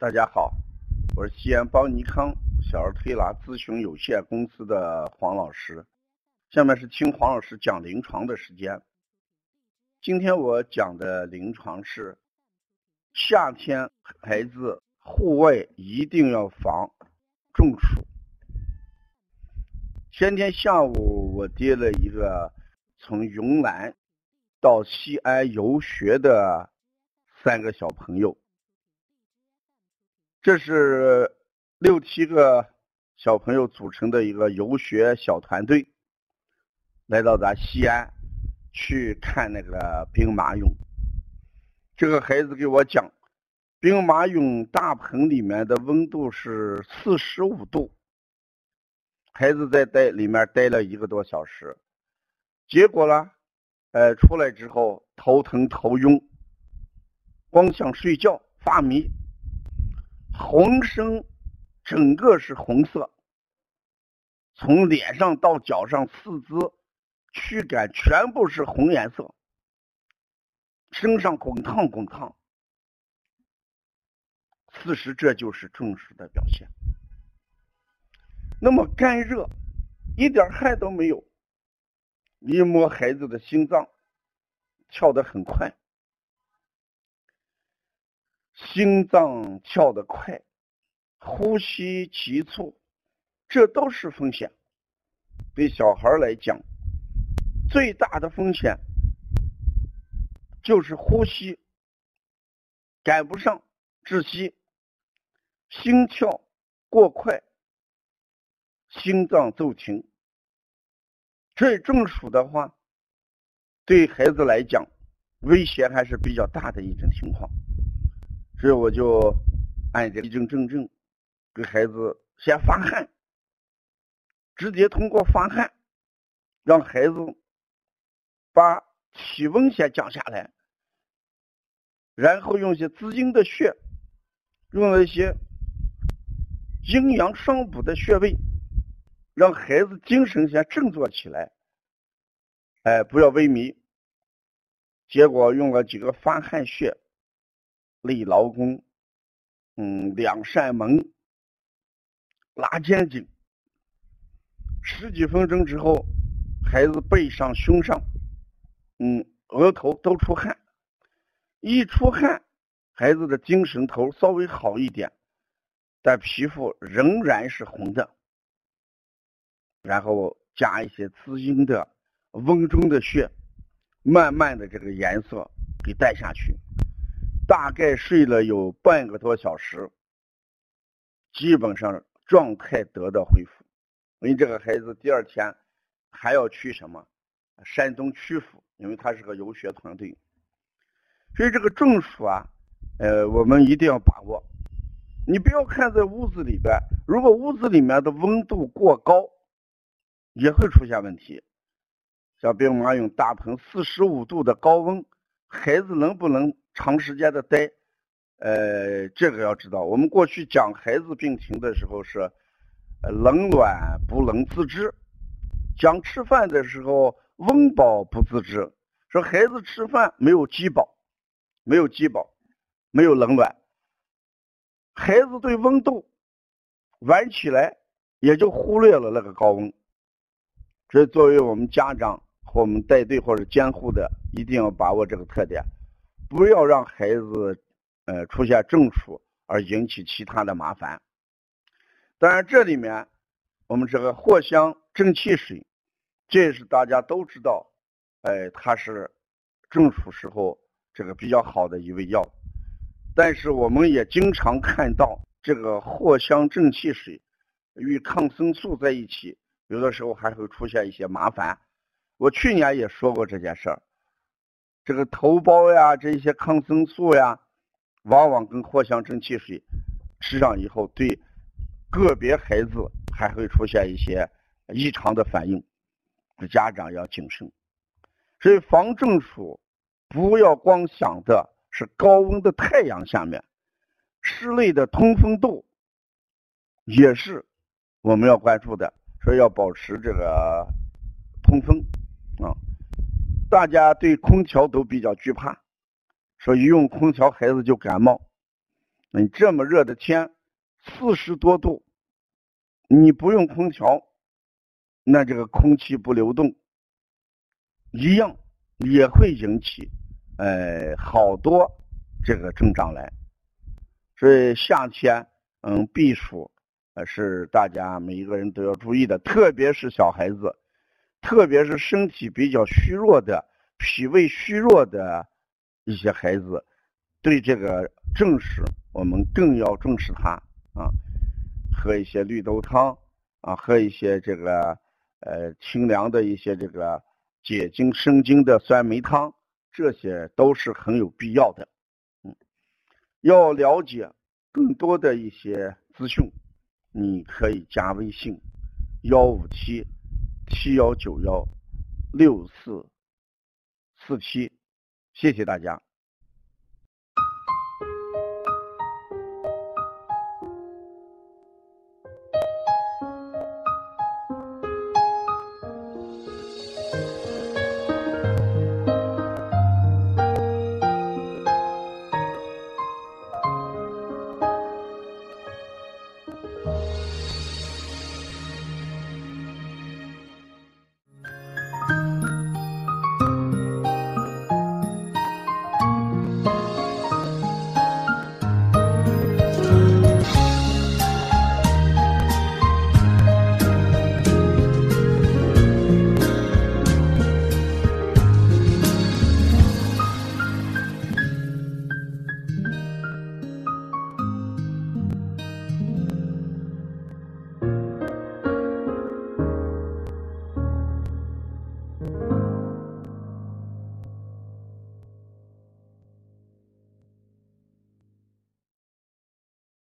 大家好，我是西安邦尼康小儿推拿咨询有限公司的黄老师。下面是听黄老师讲临床的时间。今天我讲的临床是夏天孩子户外一定要防中暑。前天下午我接了一个从云南到西安游学的三个小朋友。这是六七个小朋友组成的一个游学小团队，来到咱西安去看那个兵马俑。这个孩子给我讲，兵马俑大棚里面的温度是四十五度，孩子在待里面待了一个多小时，结果呢，呃，出来之后头疼头晕，光想睡觉，发迷。浑身整个是红色，从脸上到脚上四肢躯干全部是红颜色，身上滚烫滚烫。此时这就是中暑的表现。那么干热，一点汗都没有，一摸孩子的心脏跳得很快。心脏跳得快，呼吸急促，这都是风险。对小孩来讲，最大的风险就是呼吸赶不上，窒息，心跳过快，心脏骤停。这中暑的话，对孩子来讲，威胁还是比较大的一种情况。所以我就按这个证证证给孩子先发汗，直接通过发汗让孩子把体温先降下来，然后用一些滋阴的穴，用了一些阴阳双补的穴位，让孩子精神先振作起来，哎，不要萎靡。结果用了几个发汗穴。立劳宫，嗯，两扇门，拉肩颈，十几分钟之后，孩子背上、胸上，嗯，额头都出汗，一出汗，孩子的精神头稍微好一点，但皮肤仍然是红的，然后加一些滋阴的温中的穴，慢慢的这个颜色给带下去。大概睡了有半个多小时，基本上状态得到恢复。因为这个孩子第二天还要去什么山东曲阜，因为他是个游学团队，所以这个中暑啊，呃，我们一定要把握。你不要看在屋子里边，如果屋子里面的温度过高，也会出现问题。像兵马俑大棚四十五度的高温，孩子能不能？长时间的待，呃，这个要知道。我们过去讲孩子病情的时候是冷暖不能自知，讲吃饭的时候温饱不自知，说孩子吃饭没有饥饱，没有饥饱，没有冷暖，孩子对温度玩起来也就忽略了那个高温。所以作为我们家长和我们带队或者监护的，一定要把握这个特点。不要让孩子呃出现中暑而引起其他的麻烦。当然，这里面我们这个藿香正气水，这也是大家都知道，哎，它是中暑时候这个比较好的一味药。但是我们也经常 看到这个藿香正气水与抗生素在一起，有的时候还会出现一些麻烦。我去年也说过这件事儿。这个头孢呀，这些抗生素呀，往往跟藿香正气水吃上以后，对个别孩子还会出现一些异常的反应，家长要谨慎。所以防中暑，不要光想的是高温的太阳下面，室内的通风度也是我们要关注的，所以要保持这个通风啊。大家对空调都比较惧怕，说一用空调孩子就感冒。你这么热的天，四十多度，你不用空调，那这个空气不流动，一样也会引起，呃，好多这个症状来。所以夏天，嗯，避暑，呃，是大家每一个人都要注意的，特别是小孩子，特别是身体比较虚弱的、脾胃虚弱的一些孩子，对这个正视。我们更要重视它啊，喝一些绿豆汤啊，喝一些这个呃清凉的一些这个解经生津的酸梅汤，这些都是很有必要的。嗯，要了解更多的一些资讯，你可以加微信幺五七七幺九幺六四四七，谢谢大家。